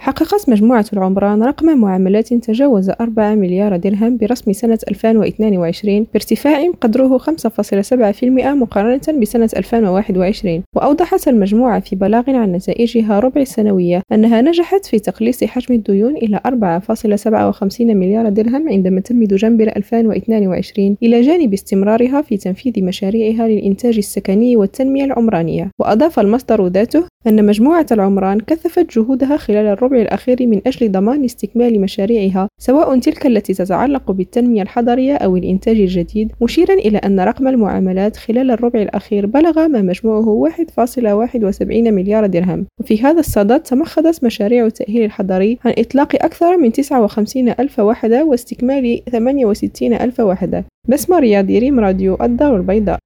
حققت مجموعة العمران رقم معاملات تجاوز 4 مليار درهم برسم سنة 2022 بارتفاع قدره 5.7% مقارنة بسنة 2021 وأوضحت المجموعة في بلاغ عن نتائجها ربع السنوية أنها نجحت في تقليص حجم الديون إلى 4.57 مليار درهم عندما تم دجنبر 2022 إلى جانب استمرارها في تنفيذ مشاريعها للإنتاج السكني والتنمية العمرانية. وأضاف المصدر ذاته أن مجموعة العمران كثفت جهودها خلال الربع الأخير من أجل ضمان استكمال مشاريعها سواء تلك التي تتعلق بالتنمية الحضرية أو الإنتاج الجديد. مشيرا إلى أن رقم المعاملات خلال الربع الأخير بلغ ما مجموعه 1.71 مليار درهم. وفي هذا الصدد تمخضت مشاريع التأهيل الحضري عن إطلاق أكثر من 59 ألف وحدة واستكمال 68 ألف وحدة. بسمة رياض ريم راديو الدار البيضاء.